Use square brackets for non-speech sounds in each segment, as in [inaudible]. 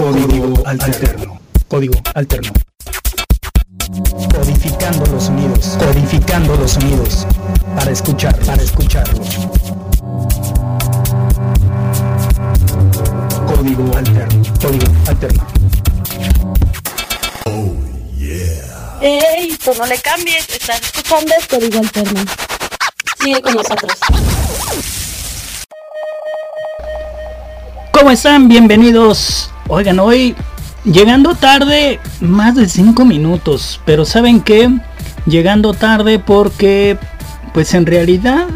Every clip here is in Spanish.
Código alterno. Código alterno. Codificando los sonidos. Codificando los sonidos. Para escuchar, para escucharlos. Código alterno. Código alterno. ¡Ey! Tú no le cambies, estás escuchando el código alterno. Sigue con nosotros. ¿Cómo están? Bienvenidos. Oigan, hoy llegando tarde, más de 5 minutos. Pero ¿saben qué? Llegando tarde porque, pues en realidad,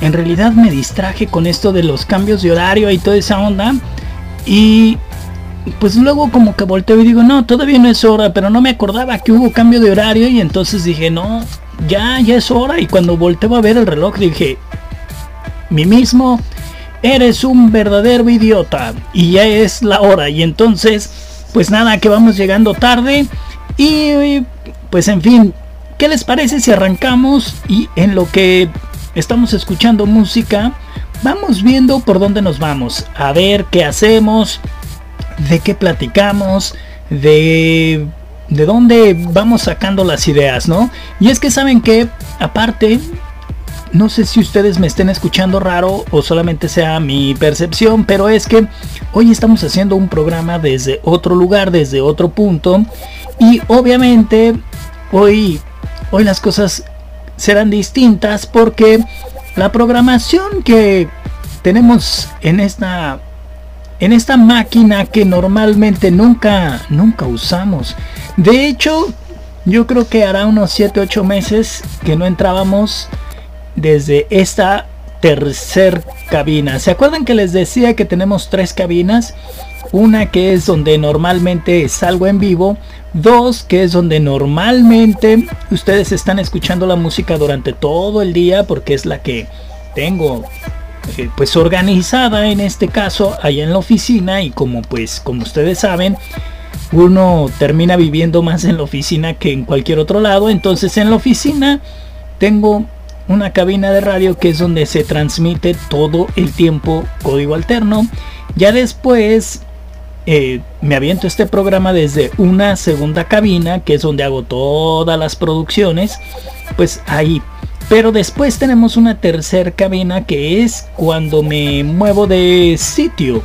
en realidad me distraje con esto de los cambios de horario y toda esa onda. Y pues luego como que volteo y digo, no, todavía no es hora, pero no me acordaba que hubo cambio de horario y entonces dije, no, ya, ya es hora. Y cuando volteo a ver el reloj dije, mi mismo, eres un verdadero idiota y ya es la hora. Y entonces, pues nada, que vamos llegando tarde y pues en fin, ¿qué les parece si arrancamos y en lo que estamos escuchando música? Vamos viendo por dónde nos vamos, a ver qué hacemos, de qué platicamos, de, de dónde vamos sacando las ideas, ¿no? Y es que saben que, aparte, no sé si ustedes me estén escuchando raro o solamente sea mi percepción, pero es que hoy estamos haciendo un programa desde otro lugar, desde otro punto, y obviamente hoy, hoy las cosas serán distintas porque la programación que tenemos en esta en esta máquina que normalmente nunca nunca usamos. De hecho, yo creo que hará unos 7 8 meses que no entrábamos desde esta tercer cabina. ¿Se acuerdan que les decía que tenemos tres cabinas? Una que es donde normalmente salgo en vivo. Dos que es donde normalmente ustedes están escuchando la música durante todo el día porque es la que tengo eh, pues organizada en este caso allá en la oficina y como pues como ustedes saben uno termina viviendo más en la oficina que en cualquier otro lado entonces en la oficina tengo una cabina de radio que es donde se transmite todo el tiempo código alterno ya después eh, me aviento este programa desde una segunda cabina que es donde hago todas las producciones pues ahí pero después tenemos una tercera cabina que es cuando me muevo de sitio.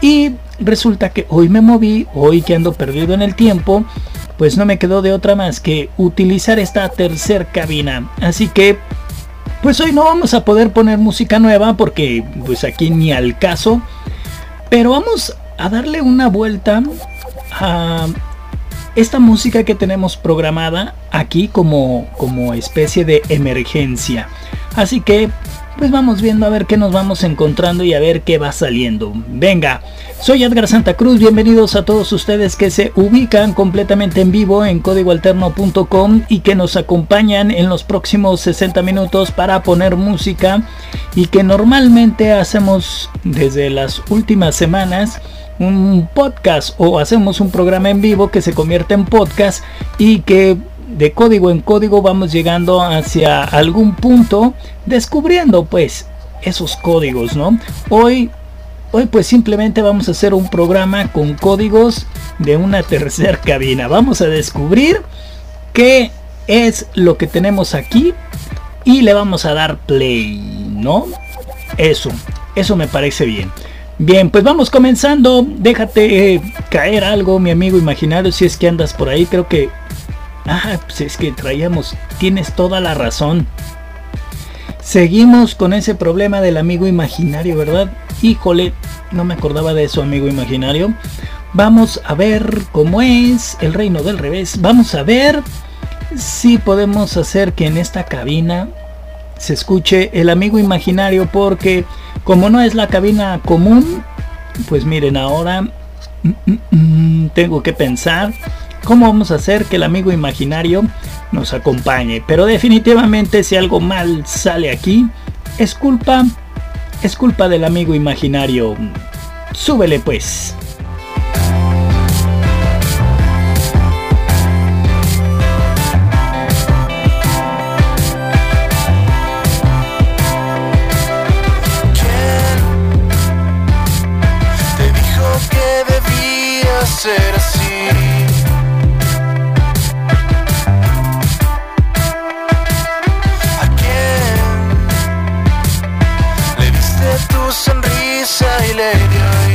Y resulta que hoy me moví, hoy que ando perdido en el tiempo, pues no me quedó de otra más que utilizar esta tercera cabina. Así que, pues hoy no vamos a poder poner música nueva porque pues aquí ni al caso. Pero vamos a darle una vuelta a esta música que tenemos programada aquí como, como especie de emergencia. Así que pues vamos viendo a ver qué nos vamos encontrando y a ver qué va saliendo. Venga, soy Edgar Santa Cruz, bienvenidos a todos ustedes que se ubican completamente en vivo en códigoalterno.com y que nos acompañan en los próximos 60 minutos para poner música y que normalmente hacemos desde las últimas semanas un podcast o hacemos un programa en vivo que se convierte en podcast y que de código en código vamos llegando hacia algún punto descubriendo pues esos códigos, ¿no? Hoy hoy pues simplemente vamos a hacer un programa con códigos de una tercera [laughs] cabina. Vamos a descubrir qué es lo que tenemos aquí y le vamos a dar play, ¿no? Eso, eso me parece bien. Bien, pues vamos comenzando. Déjate eh, caer algo, mi amigo imaginario, si es que andas por ahí. Creo que... Ah, pues es que traíamos... Tienes toda la razón. Seguimos con ese problema del amigo imaginario, ¿verdad? Híjole, no me acordaba de eso, amigo imaginario. Vamos a ver cómo es el reino del revés. Vamos a ver si podemos hacer que en esta cabina se escuche el amigo imaginario porque como no es la cabina común, pues miren ahora mm, mm, mm, tengo que pensar cómo vamos a hacer que el amigo imaginario nos acompañe. Pero definitivamente si algo mal sale aquí, es culpa, es culpa del amigo imaginario. Súbele pues. ¿Quién te dijo que debí ser así. silent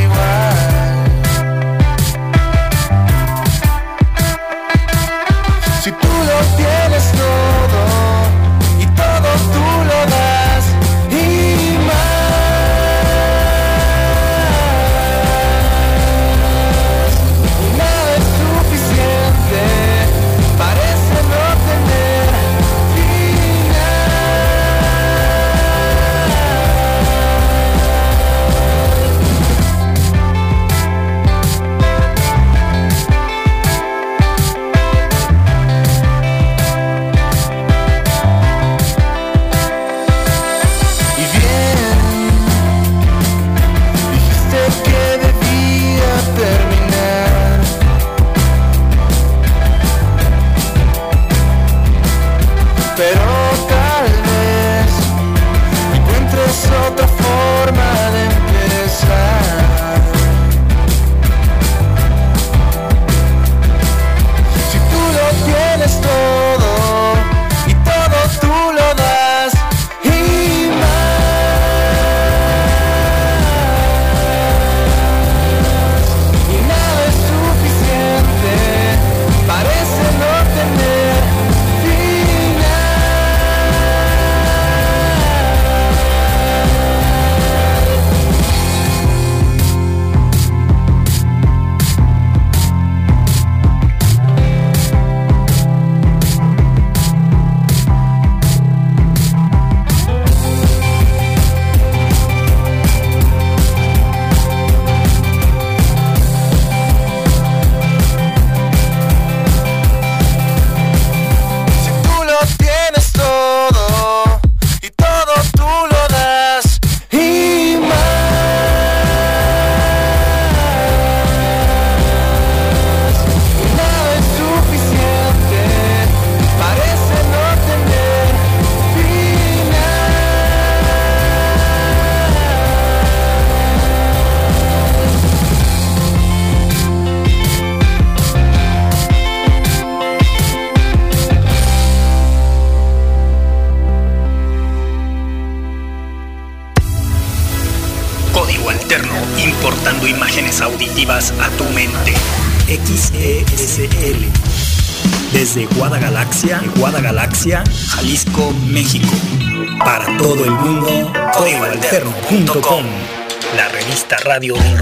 La revista radio del.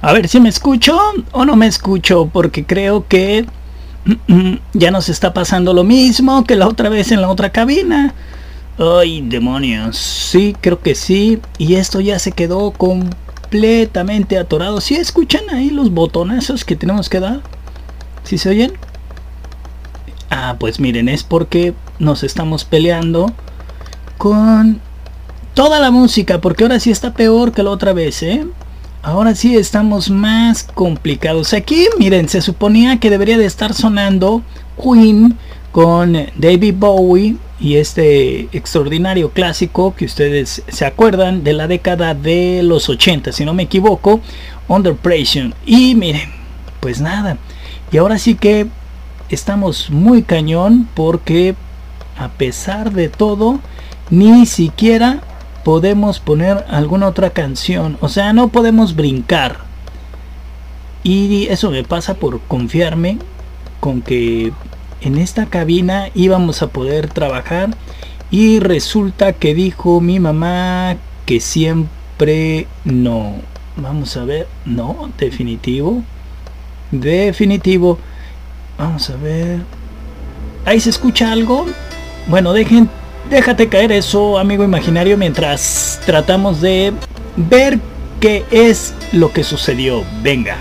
A ver si me escucho o no me escucho, porque creo que mm, mm, ya nos está pasando lo mismo que la otra vez en la otra cabina. Ay, demonios. Sí, creo que sí. Y esto ya se quedó completamente atorado. ¿Sí escuchan ahí los botonazos que tenemos que dar? ¿Sí se oyen? Ah, pues miren, es porque nos estamos peleando con toda la música, porque ahora sí está peor que la otra vez, ¿eh? Ahora sí estamos más complicados. Aquí, miren, se suponía que debería de estar sonando Queen con David Bowie y este extraordinario clásico que ustedes se acuerdan de la década de los 80, si no me equivoco, Under Pressure. Y miren, pues nada. Y ahora sí que estamos muy cañón porque a pesar de todo, ni siquiera podemos poner alguna otra canción. O sea, no podemos brincar. Y eso me pasa por confiarme con que en esta cabina íbamos a poder trabajar. Y resulta que dijo mi mamá que siempre no. Vamos a ver. No, definitivo. Definitivo. Vamos a ver. Ahí se escucha algo. Bueno, dejen, déjate caer eso, amigo imaginario, mientras tratamos de ver qué es lo que sucedió. Venga.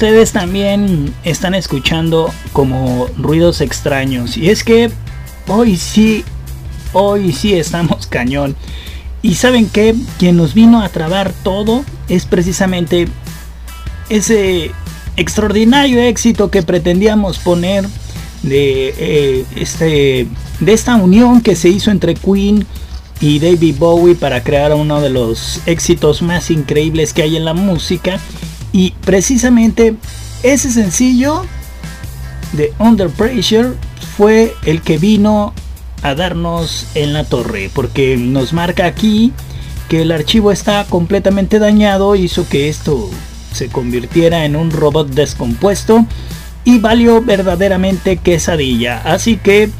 Ustedes también están escuchando como ruidos extraños. Y es que hoy sí, hoy sí estamos [laughs] cañón. Y saben que quien nos vino a trabar todo es precisamente ese extraordinario éxito que pretendíamos poner de, eh, este, de esta unión que se hizo entre Queen y David Bowie para crear uno de los éxitos más increíbles que hay en la música y precisamente ese sencillo de Under Pressure fue el que vino a darnos en la torre, porque nos marca aquí que el archivo está completamente dañado, hizo que esto se convirtiera en un robot descompuesto y valió verdaderamente quesadilla. Así que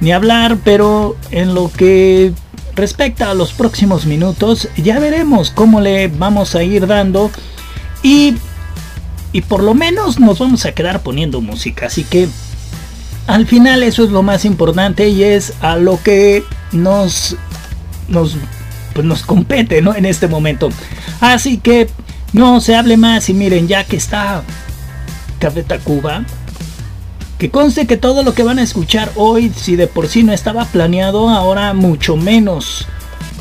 ni hablar, pero en lo que respecta a los próximos minutos, ya veremos cómo le vamos a ir dando y, por lo menos nos vamos a quedar poniendo música. Así que al final eso es lo más importante y es a lo que nos, nos, pues nos compete ¿no? en este momento. Así que no se hable más y miren, ya que está Café Tacuba, que conste que todo lo que van a escuchar hoy, si de por sí no estaba planeado, ahora mucho menos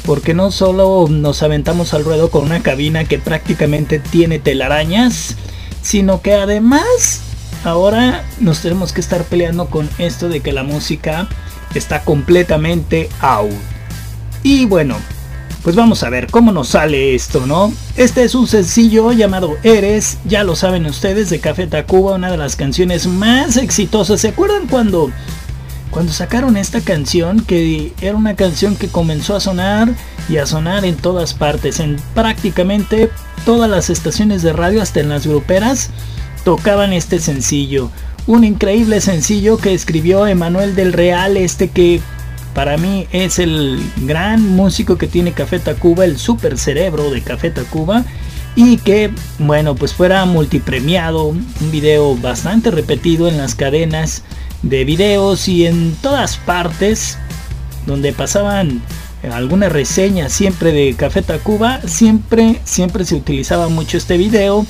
porque no solo nos aventamos al ruedo con una cabina que prácticamente tiene telarañas, sino que además ahora nos tenemos que estar peleando con esto de que la música está completamente out. Y bueno, pues vamos a ver cómo nos sale esto, ¿no? Este es un sencillo llamado Eres, ya lo saben ustedes, de Café Tacuba, una de las canciones más exitosas. ¿Se acuerdan cuando cuando sacaron esta canción, que era una canción que comenzó a sonar y a sonar en todas partes, en prácticamente todas las estaciones de radio, hasta en las gruperas, tocaban este sencillo. Un increíble sencillo que escribió Emanuel del Real, este que para mí es el gran músico que tiene Café Tacuba, el super cerebro de Café Tacuba. y que, bueno, pues fuera multipremiado, un video bastante repetido en las cadenas de videos y en todas partes donde pasaban algunas reseñas siempre de Café Tacuba, siempre, siempre se utilizaba mucho este video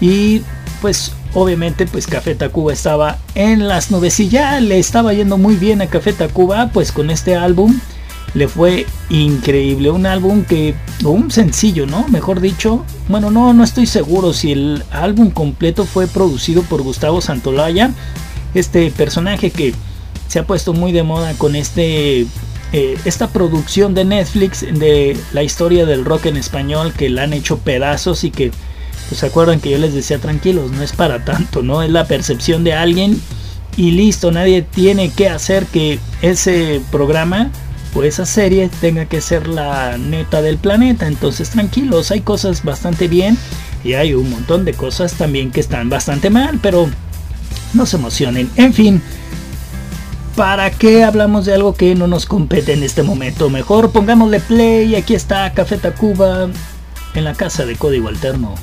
y pues obviamente pues Café Tacuba estaba en las nubes y ya le estaba yendo muy bien a Café Tacuba pues con este álbum. Le fue increíble un álbum que un sencillo no mejor dicho bueno no no estoy seguro si el álbum completo fue producido por Gustavo Santolaya este personaje que se ha puesto muy de moda con este eh, esta producción de Netflix de la historia del rock en español que la han hecho pedazos y que pues se acuerdan que yo les decía tranquilos, no es para tanto, no es la percepción de alguien y listo, nadie tiene que hacer que ese programa o esa serie tenga que ser la neta del planeta, entonces tranquilos, hay cosas bastante bien y hay un montón de cosas también que están bastante mal, pero no se emocionen, en fin. ¿Para qué hablamos de algo que no nos compete en este momento? Mejor pongámosle play. Aquí está Café Tacuba en la casa de código alterno.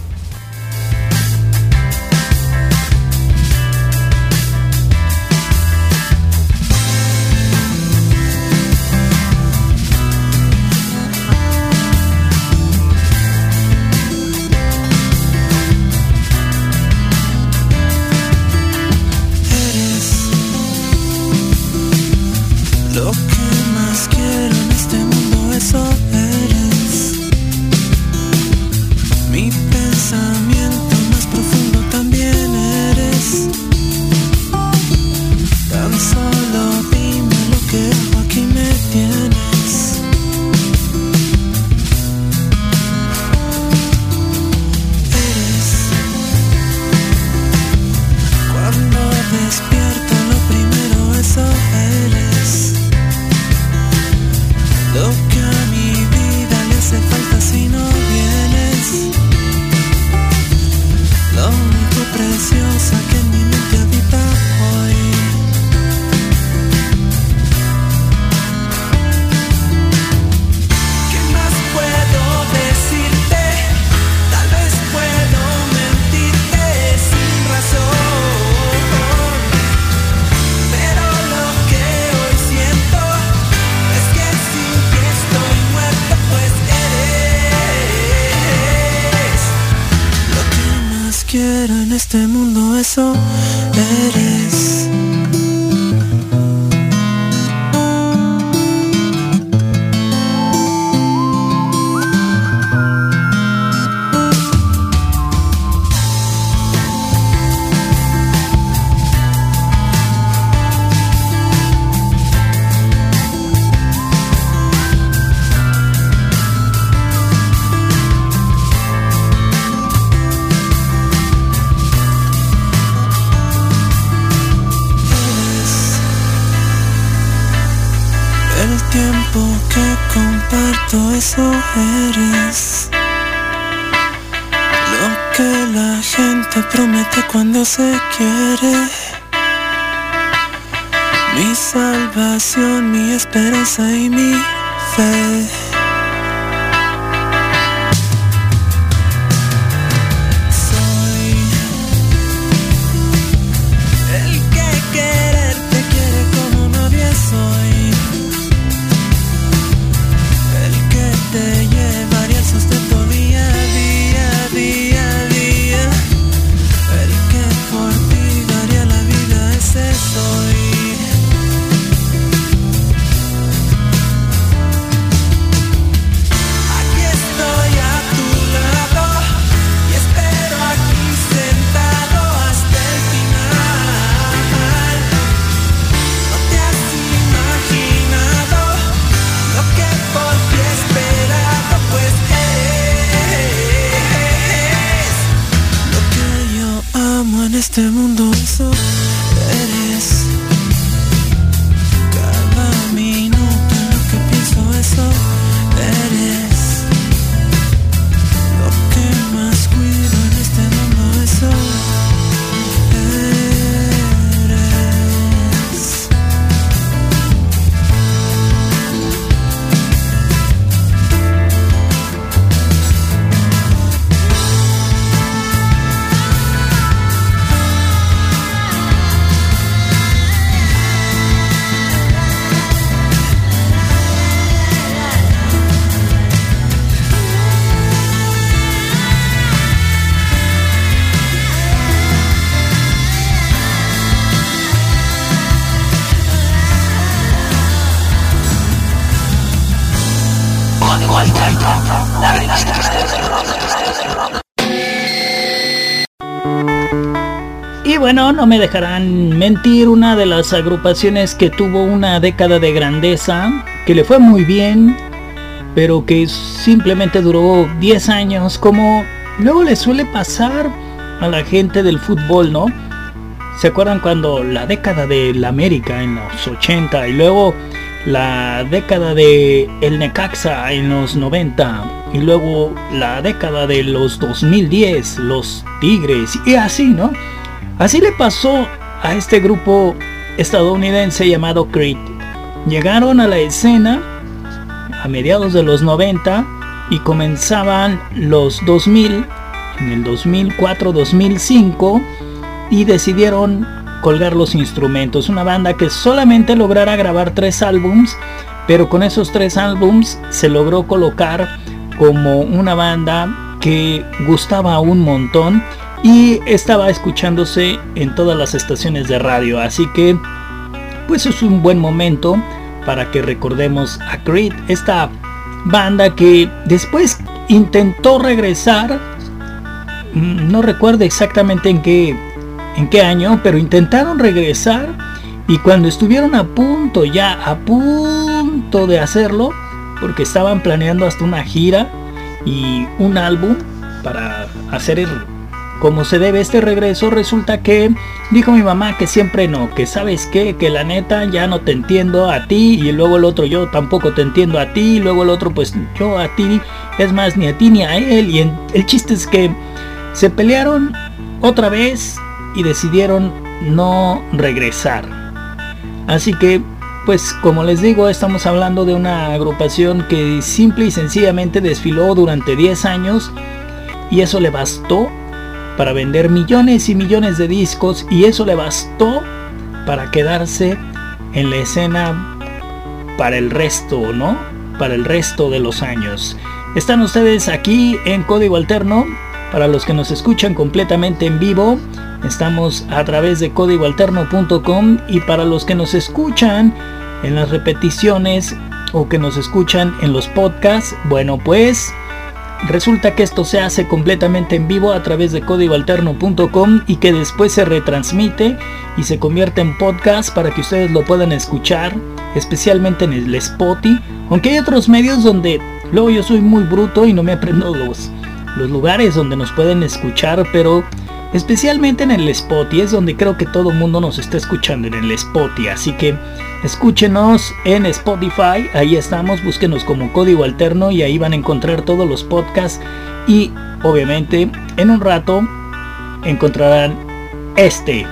Me dejarán mentir, una de las agrupaciones que tuvo una década de grandeza, que le fue muy bien, pero que simplemente duró 10 años, como luego le suele pasar a la gente del fútbol, ¿no? ¿Se acuerdan cuando la década de la América en los 80 y luego la década de el Necaxa en los 90 y luego la década de los 2010, los Tigres y así, ¿no? Así le pasó a este grupo estadounidense llamado Creed. Llegaron a la escena a mediados de los 90 y comenzaban los 2000, en el 2004-2005 y decidieron colgar los instrumentos. Una banda que solamente lograra grabar tres álbums, pero con esos tres álbums se logró colocar como una banda que gustaba un montón y estaba escuchándose en todas las estaciones de radio. Así que, pues es un buen momento para que recordemos a Creed, esta banda que después intentó regresar. Mm, no recuerdo exactamente en qué, en qué año, pero intentaron regresar y cuando estuvieron a punto, ya a punto de hacerlo, porque estaban planeando hasta una gira y un álbum para hacer el como se debe este regreso, resulta que dijo mi mamá que siempre no, que sabes qué, que la neta ya no te entiendo a ti y luego el otro yo tampoco te entiendo a ti y luego el otro pues yo a ti, es más ni a ti ni a él y el chiste es que se pelearon otra vez y decidieron no regresar. Así que pues como les digo, estamos hablando de una agrupación que simple y sencillamente desfiló durante 10 años y eso le bastó para vender millones y millones de discos y eso le bastó para quedarse en la escena para el resto, ¿no? Para el resto de los años. Están ustedes aquí en Código Alterno. Para los que nos escuchan completamente en vivo, estamos a través de códigoalterno.com y para los que nos escuchan en las repeticiones o que nos escuchan en los podcasts, bueno pues Resulta que esto se hace completamente en vivo a través de códigoalterno.com y que después se retransmite y se convierte en podcast para que ustedes lo puedan escuchar, especialmente en el Spotify. Aunque hay otros medios donde luego yo soy muy bruto y no me aprendo los, los lugares donde nos pueden escuchar, pero especialmente en el Spotify es donde creo que todo el mundo nos está escuchando en el Spotify. Así que Escúchenos en Spotify, ahí estamos, búsquenos como código alterno y ahí van a encontrar todos los podcasts y obviamente en un rato encontrarán este.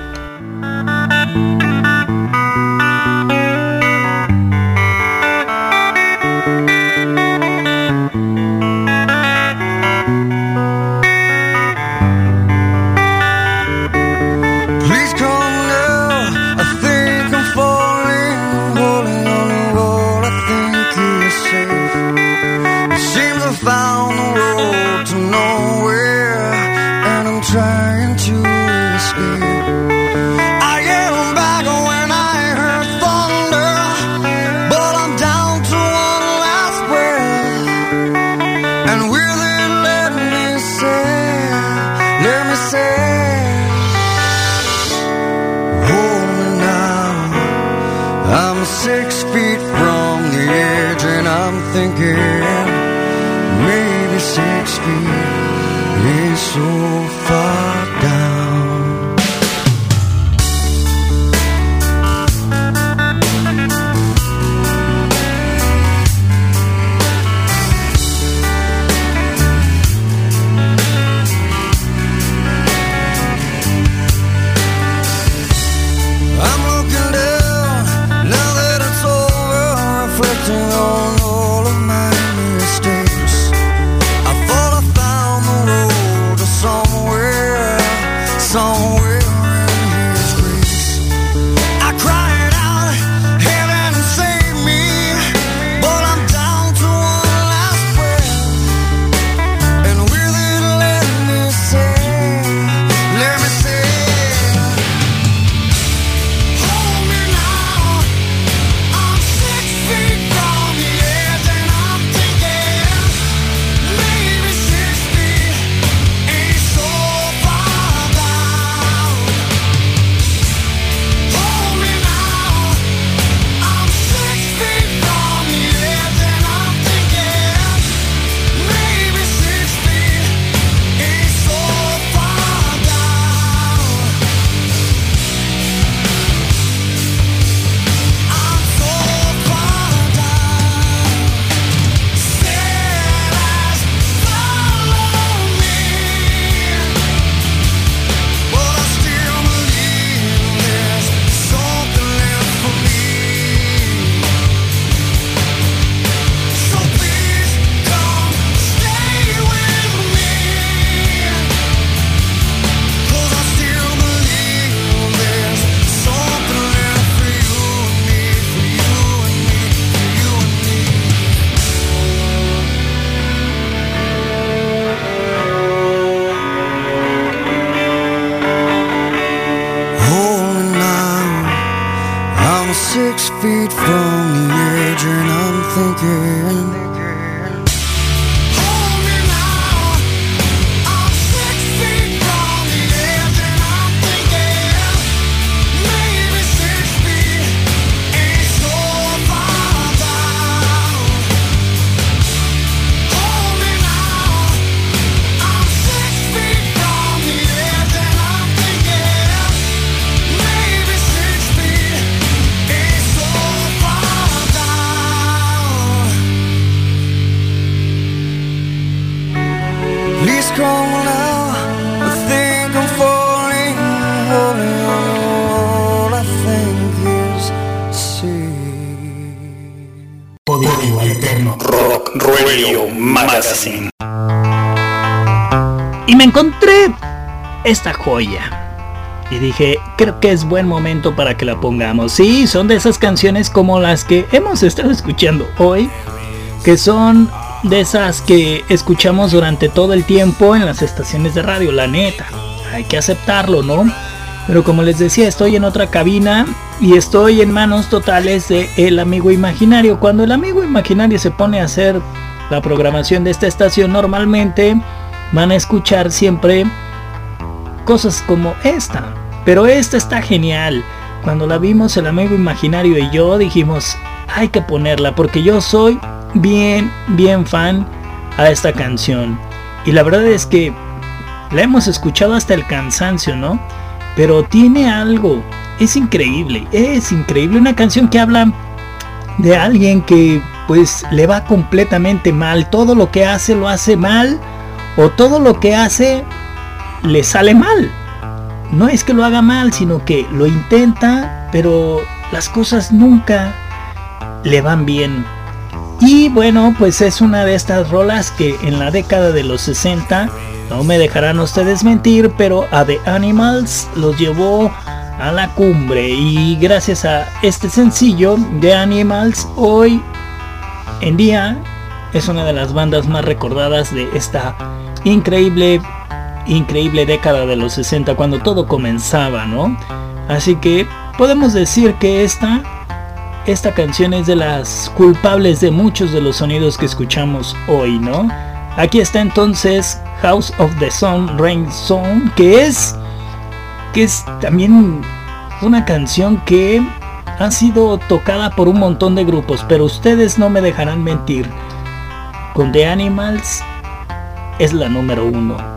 Radio Magazine. Y me encontré esta joya. Y dije, creo que es buen momento para que la pongamos. Sí, son de esas canciones como las que hemos estado escuchando hoy. Que son de esas que escuchamos durante todo el tiempo en las estaciones de radio, la neta. Hay que aceptarlo, ¿no? Pero como les decía, estoy en otra cabina y estoy en manos totales de el amigo imaginario. Cuando el amigo imaginario se pone a hacer la programación de esta estación, normalmente van a escuchar siempre cosas como esta. Pero esta está genial. Cuando la vimos el amigo imaginario y yo dijimos, hay que ponerla porque yo soy bien, bien fan a esta canción. Y la verdad es que la hemos escuchado hasta el cansancio, ¿no? Pero tiene algo. Es increíble, es increíble. Una canción que habla de alguien que pues le va completamente mal. Todo lo que hace lo hace mal. O todo lo que hace le sale mal. No es que lo haga mal, sino que lo intenta, pero las cosas nunca le van bien. Y bueno, pues es una de estas rolas que en la década de los 60, no me dejarán ustedes mentir, pero a The Animals los llevó a la cumbre. Y gracias a este sencillo, The Animals, hoy en día es una de las bandas más recordadas de esta increíble, increíble década de los 60, cuando todo comenzaba, ¿no? Así que podemos decir que esta esta canción es de las culpables de muchos de los sonidos que escuchamos hoy, ¿no? Aquí está entonces House of the Sun, Rain Song, que es que es también una canción que ha sido tocada por un montón de grupos, pero ustedes no me dejarán mentir. Con The Animals es la número uno.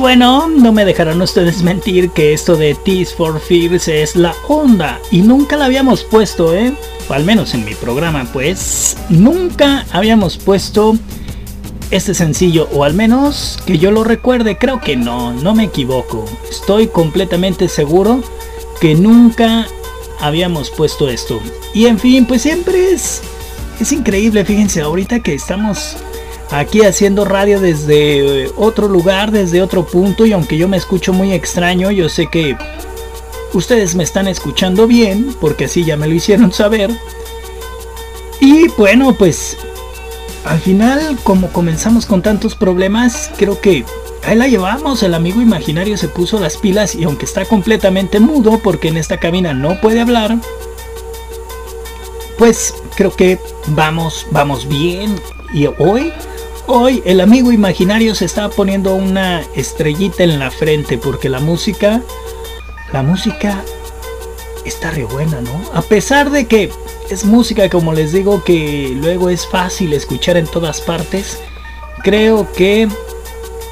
Bueno, no me dejarán ustedes [laughs] mentir que esto de Tears for Fears es la onda. Y nunca la habíamos puesto, ¿eh? O al menos en mi programa, pues. Nunca habíamos puesto este sencillo. O al menos que yo lo recuerde. Creo que no, no me equivoco. Estoy completamente seguro que nunca habíamos puesto esto. Y en fin, pues siempre es, es increíble, fíjense, ahorita que estamos aquí haciendo radio desde otro lugar, desde otro punto, y aunque yo me escucho muy extraño, yo sé que ustedes me están escuchando bien, porque así ya me lo hicieron saber. Y bueno, pues al final, como comenzamos con tantos problemas, creo que Ahí la llevamos, el amigo imaginario se puso las pilas y aunque está completamente mudo porque en esta cabina no puede hablar, pues creo que vamos, vamos bien. Y hoy, hoy el amigo imaginario se está poniendo una estrellita en la frente porque la música, la música está re buena, ¿no? A pesar de que es música, como les digo, que luego es fácil escuchar en todas partes, creo que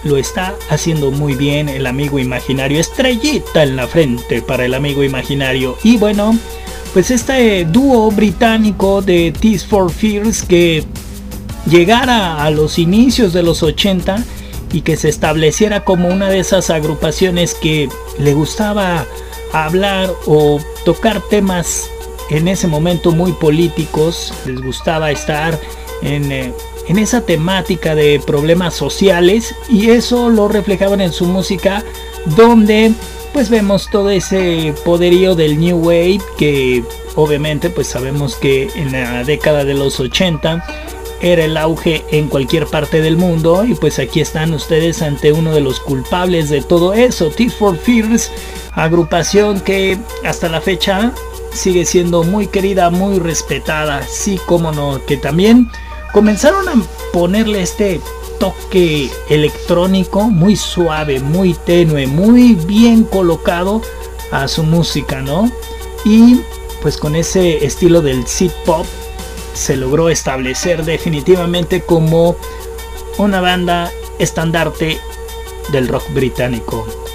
lo está haciendo muy bien el amigo imaginario. Estrellita en la frente para el amigo imaginario. Y bueno, pues este dúo británico de Tears for Fears que llegara a los inicios de los 80 y que se estableciera como una de esas agrupaciones que le gustaba hablar o tocar temas en ese momento muy políticos, les gustaba estar en eh, en esa temática de problemas sociales y eso lo reflejaban en su música donde pues vemos todo ese poderío del New Wave que obviamente pues sabemos que en la década de los 80 era el auge en cualquier parte del mundo y pues aquí están ustedes ante uno de los culpables de todo eso, Tears for Fears, agrupación que hasta la fecha sigue siendo muy querida, muy respetada, sí como no, que también comenzaron a ponerle este toque electrónico muy suave, muy tenue, muy bien colocado a su música, ¿no? Y pues con ese estilo del sit pop se logró establecer definitivamente como una banda estandarte del rock británico.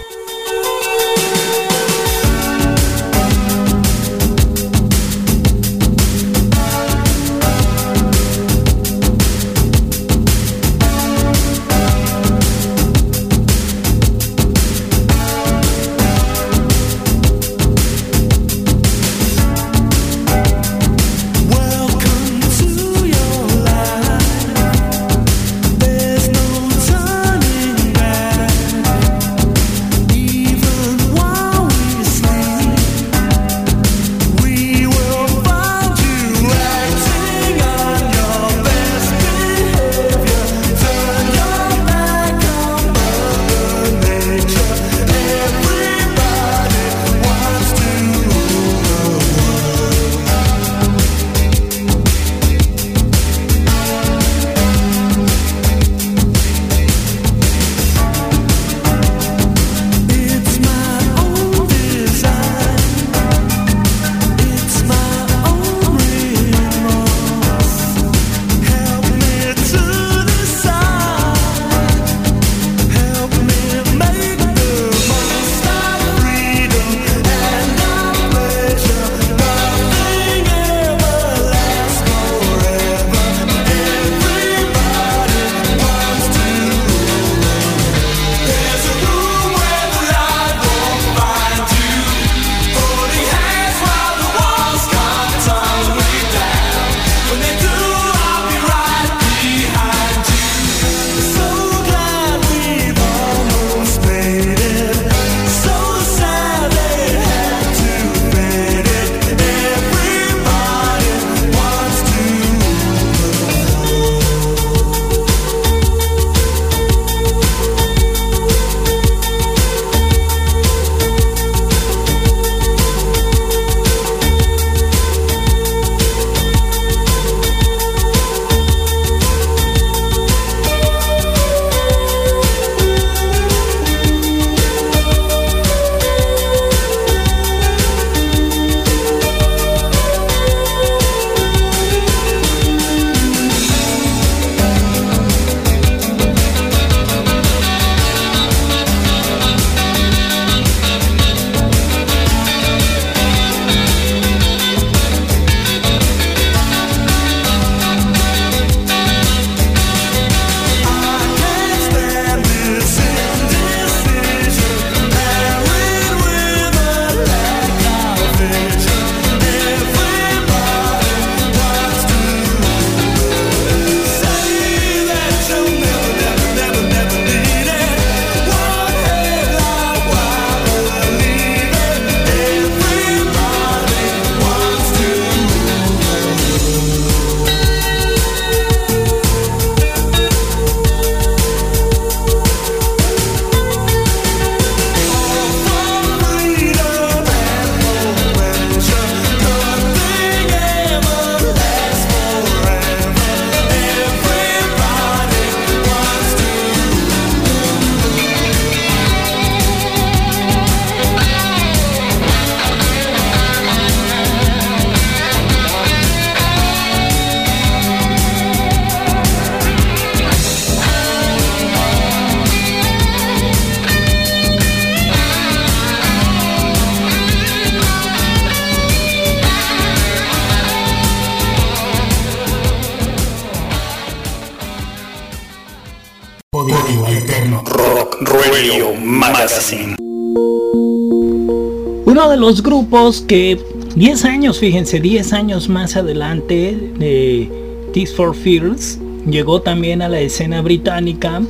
Los grupos que 10 años, fíjense, 10 años más adelante de Tears for Fears llegó también a la escena británica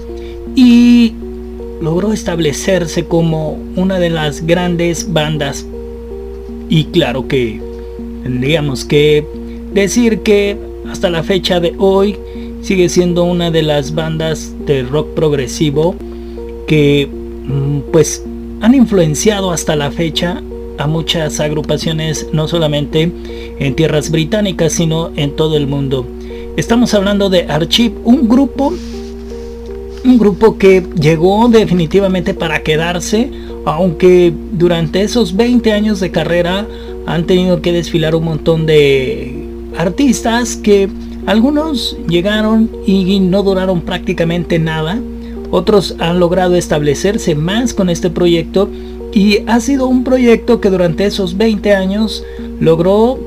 y logró establecerse como una de las grandes bandas. Y claro que tendríamos que decir que hasta la fecha de hoy sigue siendo una de las bandas de rock progresivo que mm, pues han influenciado hasta la fecha a muchas agrupaciones no solamente en tierras británicas sino en todo el mundo. Estamos hablando de Archive, un grupo un grupo que llegó definitivamente para quedarse, aunque durante esos 20 años de carrera han tenido que desfilar un montón de artistas que algunos llegaron y no duraron prácticamente nada, otros han logrado establecerse más con este proyecto y ha sido un proyecto que durante esos 20 años logró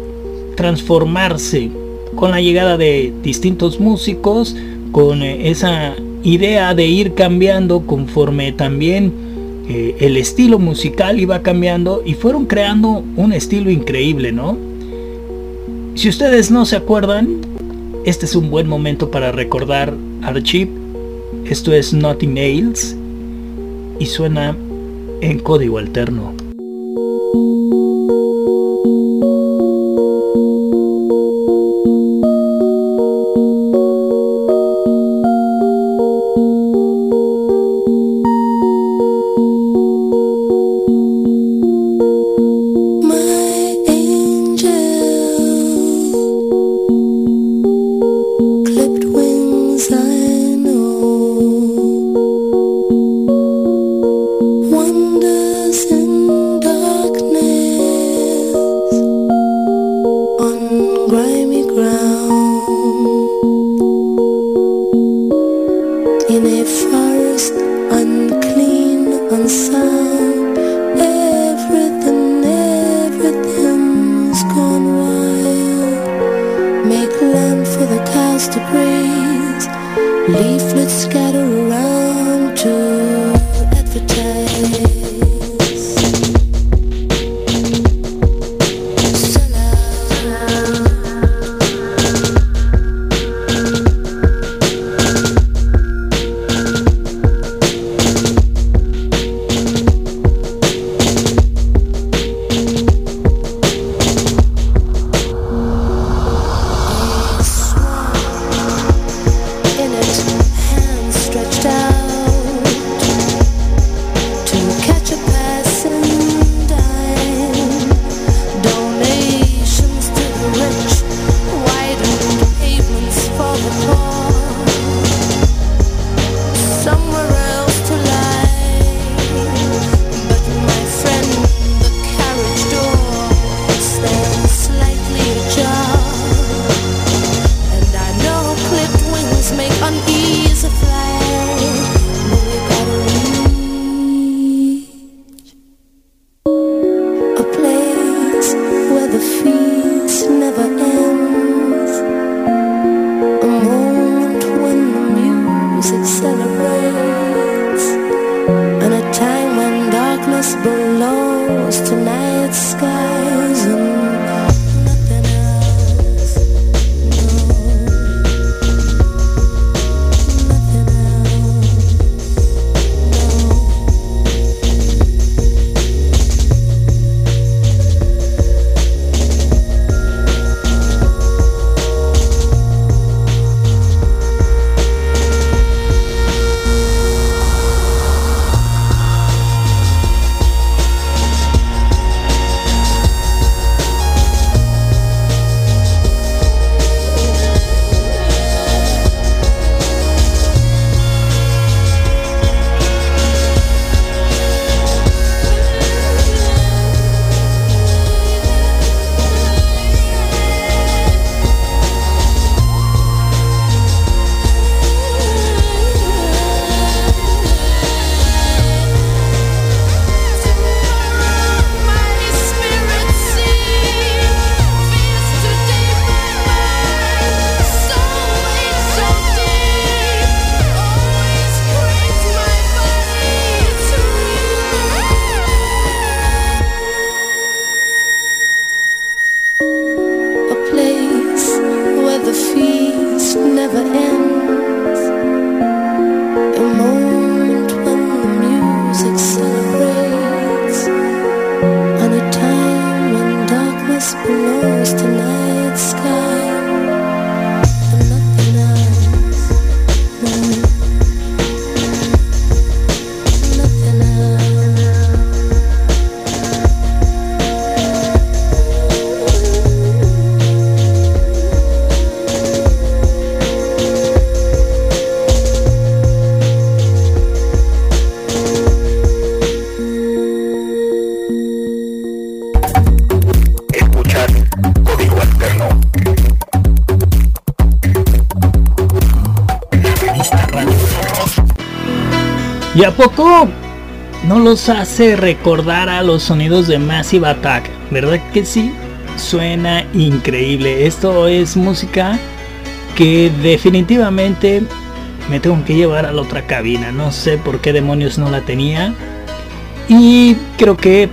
transformarse con la llegada de distintos músicos, con esa idea de ir cambiando conforme también eh, el estilo musical iba cambiando y fueron creando un estilo increíble, ¿no? Si ustedes no se acuerdan, este es un buen momento para recordar Archive. Esto es Nothing Nails y suena en código alterno. Stretched out hace recordar a los sonidos de Massive Attack? ¿Verdad que sí? Suena increíble. Esto es música que definitivamente me tengo que llevar a la otra cabina. No sé por qué demonios no la tenía. Y creo que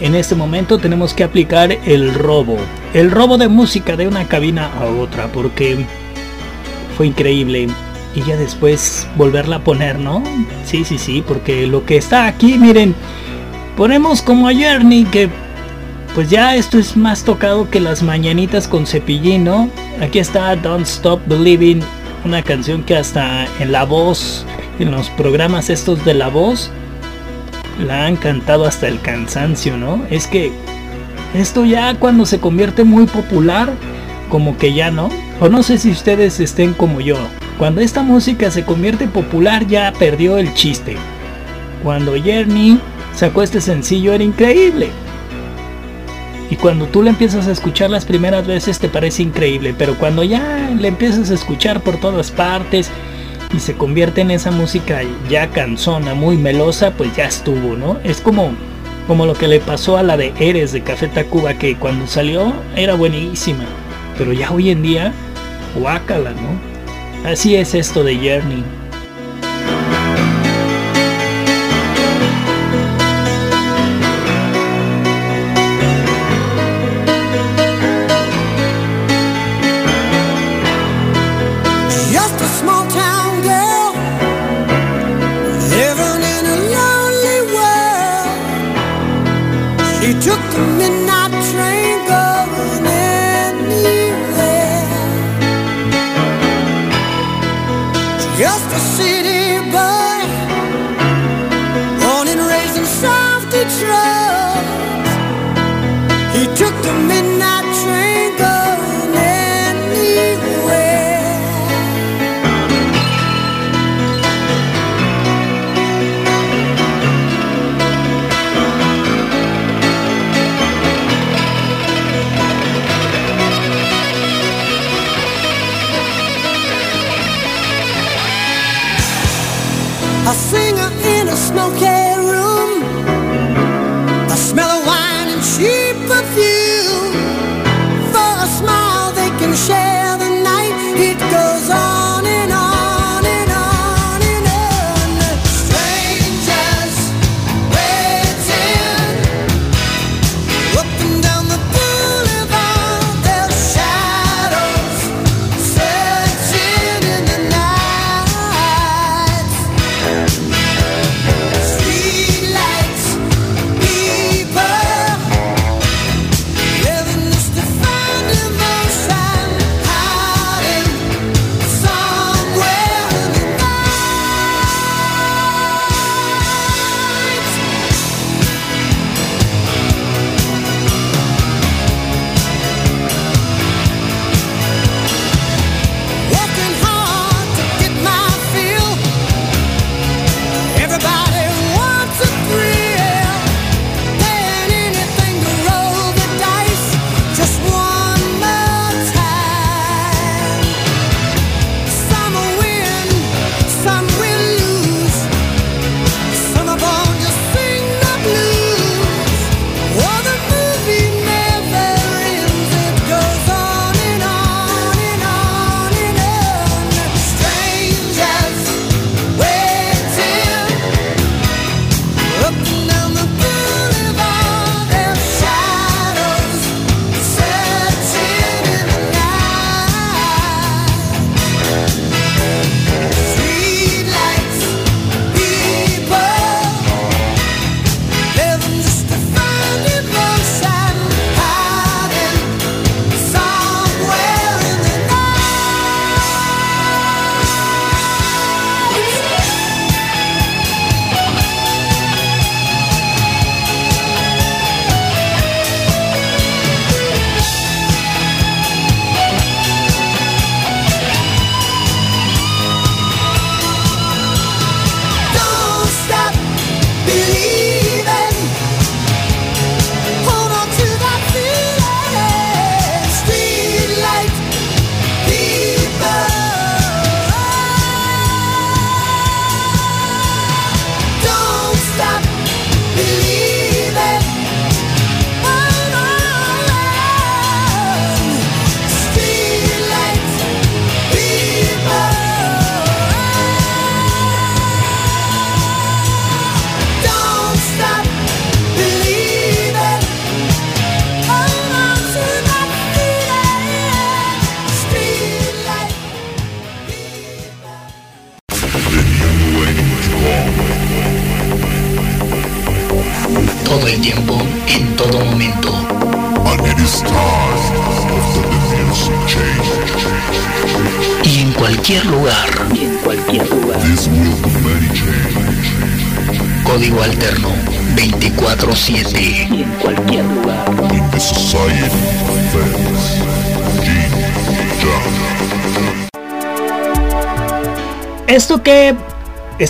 en este momento tenemos que aplicar el robo. El robo de música de una cabina a otra. Porque fue increíble. Y ya después volverla a poner, ¿no? Sí, sí, sí. Porque lo que está aquí, miren. Ponemos como a Journey que... Pues ya esto es más tocado que las mañanitas con cepillín, ¿no? Aquí está Don't Stop Believing una canción que hasta en la voz, en los programas estos de la voz, la han cantado hasta el cansancio, ¿no? Es que esto ya cuando se convierte muy popular, como que ya no. O no sé si ustedes estén como yo. Cuando esta música se convierte popular ya perdió el chiste. Cuando Journey sacó este sencillo era increíble. Y cuando tú le empiezas a escuchar las primeras veces te parece increíble, pero cuando ya le empiezas a escuchar por todas partes y se convierte en esa música ya cansona, muy melosa, pues ya estuvo, ¿no? Es como, como lo que le pasó a la de Eres de Café Tacuba, que cuando salió era buenísima, pero ya hoy en día, guácala, ¿no? Así es esto de Journey. singer in a snow cave.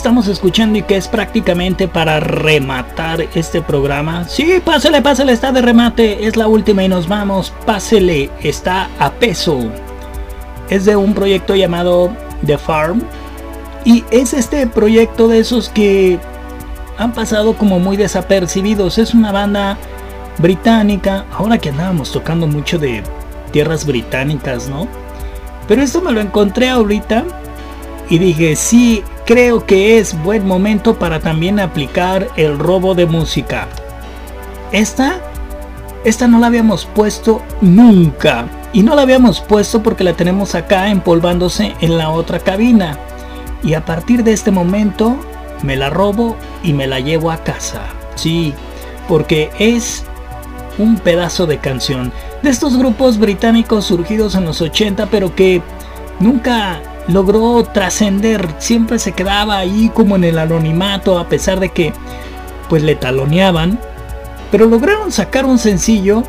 Estamos escuchando y que es prácticamente para rematar este programa. Sí, pásele, pásele, está de remate, es la última y nos vamos. Pásele, está a peso. Es de un proyecto llamado The Farm. Y es este proyecto de esos que han pasado como muy desapercibidos. Es una banda británica. Ahora que andábamos tocando mucho de tierras británicas, ¿no? Pero esto me lo encontré ahorita y dije, sí, creo que es buen momento para también aplicar el robo de música. Esta, esta no la habíamos puesto nunca. Y no la habíamos puesto porque la tenemos acá empolvándose en la otra cabina. Y a partir de este momento me la robo y me la llevo a casa. Sí, porque es un pedazo de canción de estos grupos británicos surgidos en los 80 pero que nunca logró trascender, siempre se quedaba ahí como en el anonimato a pesar de que pues le taloneaban, pero lograron sacar un sencillo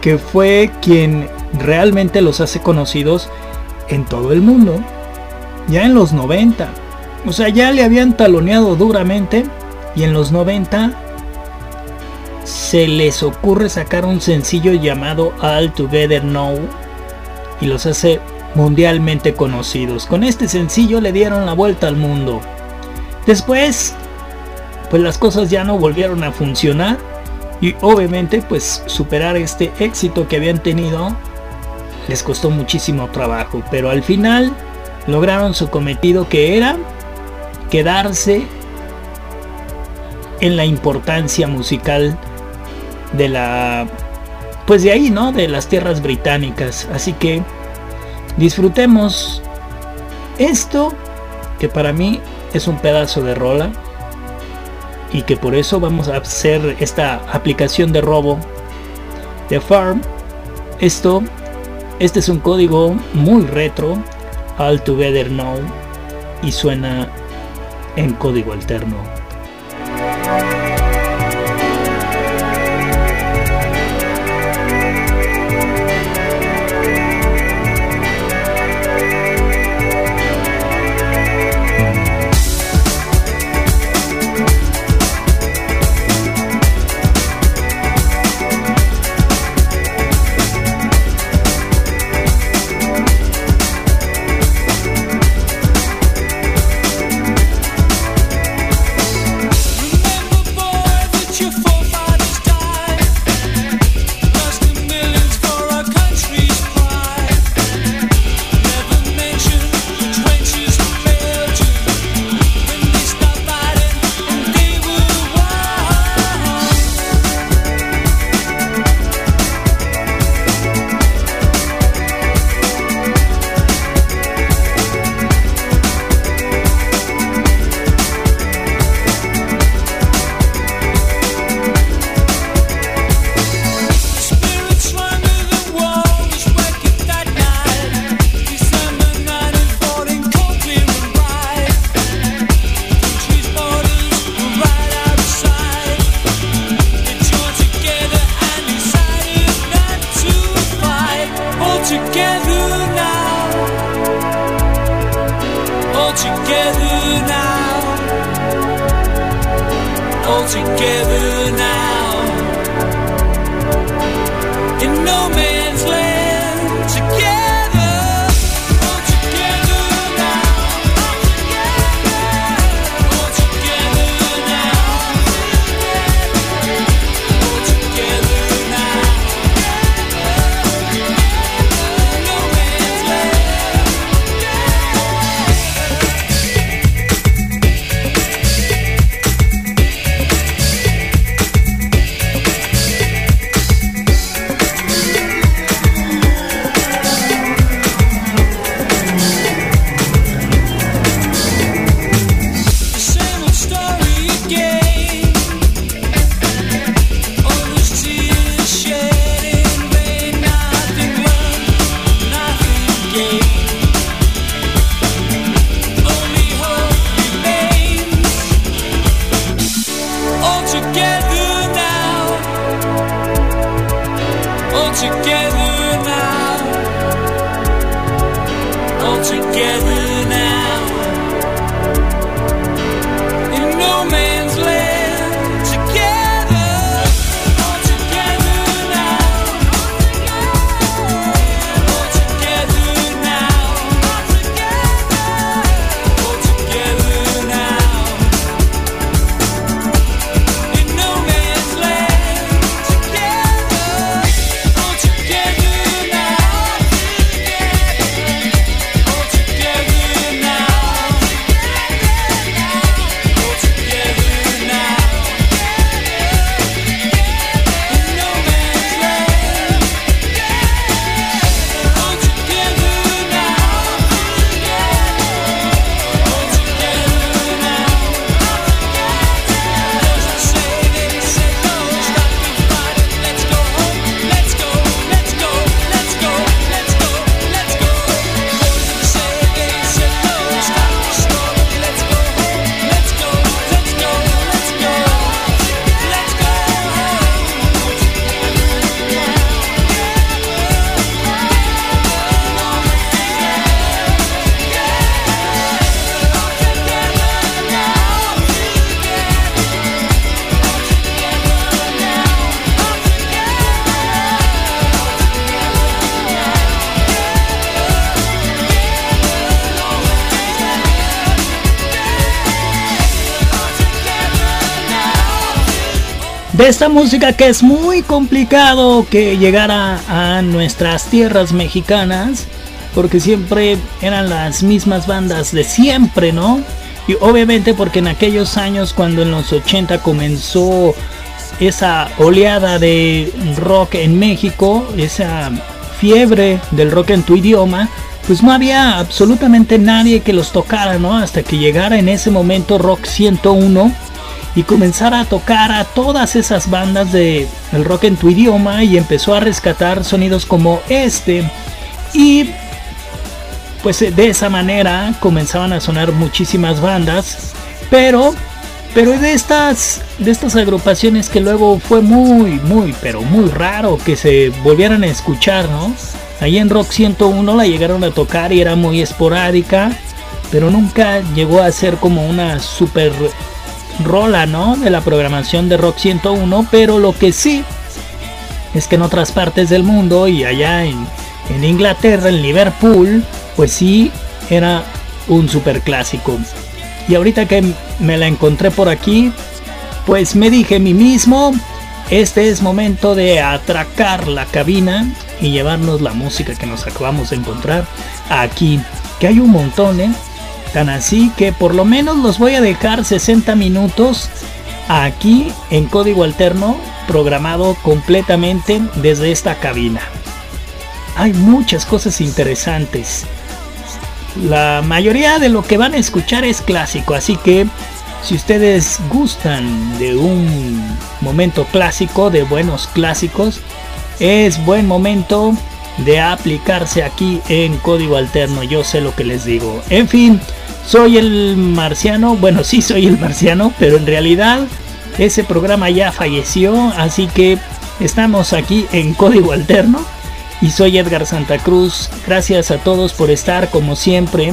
que fue quien realmente los hace conocidos en todo el mundo, ya en los 90. O sea, ya le habían taloneado duramente y en los 90 se les ocurre sacar un sencillo llamado All Together Now y los hace mundialmente conocidos. Con este sencillo le dieron la vuelta al mundo. Después, pues las cosas ya no volvieron a funcionar y obviamente pues superar este éxito que habían tenido les costó muchísimo trabajo, pero al final lograron su cometido que era quedarse en la importancia musical de la pues de ahí, ¿no? De las tierras británicas. Así que disfrutemos esto que para mí es un pedazo de rola y que por eso vamos a hacer esta aplicación de robo de farm. Esto este es un código muy retro all together now y suena en código alterno de esta música que es muy complicado que llegara a nuestras tierras mexicanas, porque siempre eran las mismas bandas de siempre, ¿no? Y obviamente porque en aquellos años cuando en los 80 comenzó esa oleada de rock en México, esa fiebre del rock en tu idioma, pues no había absolutamente nadie que los tocara, ¿no? Hasta que llegara en ese momento Rock 101 y comenzar a tocar a todas esas bandas de el rock en tu idioma y empezó a rescatar sonidos como este. Y pues de esa manera comenzaban a sonar muchísimas bandas pero pero de estas de estas agrupaciones que luego fue muy muy pero muy raro que se volvieran a escuchar no ahí en Rock 101 la llegaron a tocar y era muy esporádica pero nunca llegó a ser como una super rola, ¿no? De la programación de Rock 101, pero lo que sí es que en otras partes del mundo y allá en, en Inglaterra, en Liverpool, pues sí era un super clásico. Y ahorita que me la encontré por aquí, pues me dije a mí mismo, este es momento de atracar la cabina y llevarnos la música que nos acabamos de encontrar aquí, que hay un montón, ¿eh? Tan así que por lo menos los voy a dejar 60 minutos aquí en código alterno programado completamente desde esta cabina. Hay muchas cosas interesantes. La mayoría de lo que van a escuchar es clásico, así que si ustedes gustan de un momento clásico, de buenos clásicos, es buen momento de aplicarse aquí en código alterno. Yo sé lo que les digo. En fin, soy el marciano. Bueno, sí soy el marciano, pero en realidad ese programa ya falleció. Así que estamos aquí en código alterno. Y soy Edgar Santa Cruz. Gracias a todos por estar como siempre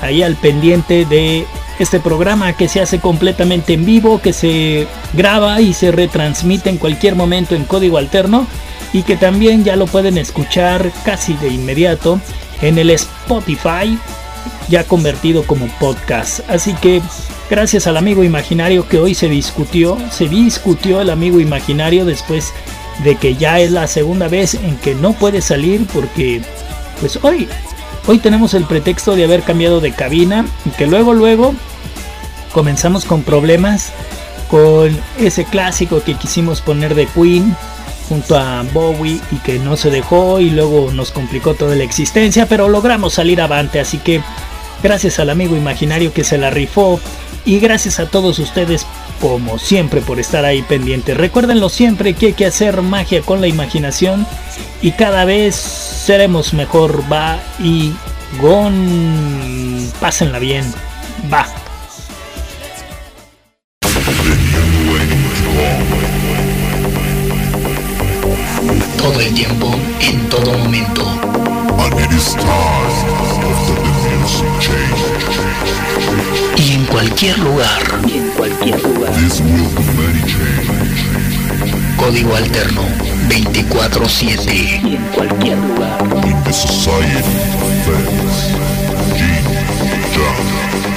ahí al pendiente de este programa que se hace completamente en vivo, que se graba y se retransmite en cualquier momento en código alterno y que también ya lo pueden escuchar casi de inmediato en el Spotify ya convertido como podcast. Así que gracias al amigo imaginario que hoy se discutió, se discutió el amigo imaginario después de que ya es la segunda vez en que no puede salir porque pues hoy hoy tenemos el pretexto de haber cambiado de cabina y que luego luego comenzamos con problemas con ese clásico que quisimos poner de Queen junto a Bowie y que no se dejó y luego nos complicó toda la existencia, pero logramos salir avante, así que gracias al amigo imaginario que se la rifó y gracias a todos ustedes como siempre por estar ahí pendientes. Recuérdenlo siempre que hay que hacer magia con la imaginación y cada vez seremos mejor, va y gon, pásenla bien, va. de tiempo en todo momento. Y en cualquier lugar. Y en cualquier lugar. Código alterno 24-7. En cualquier lugar. In the society of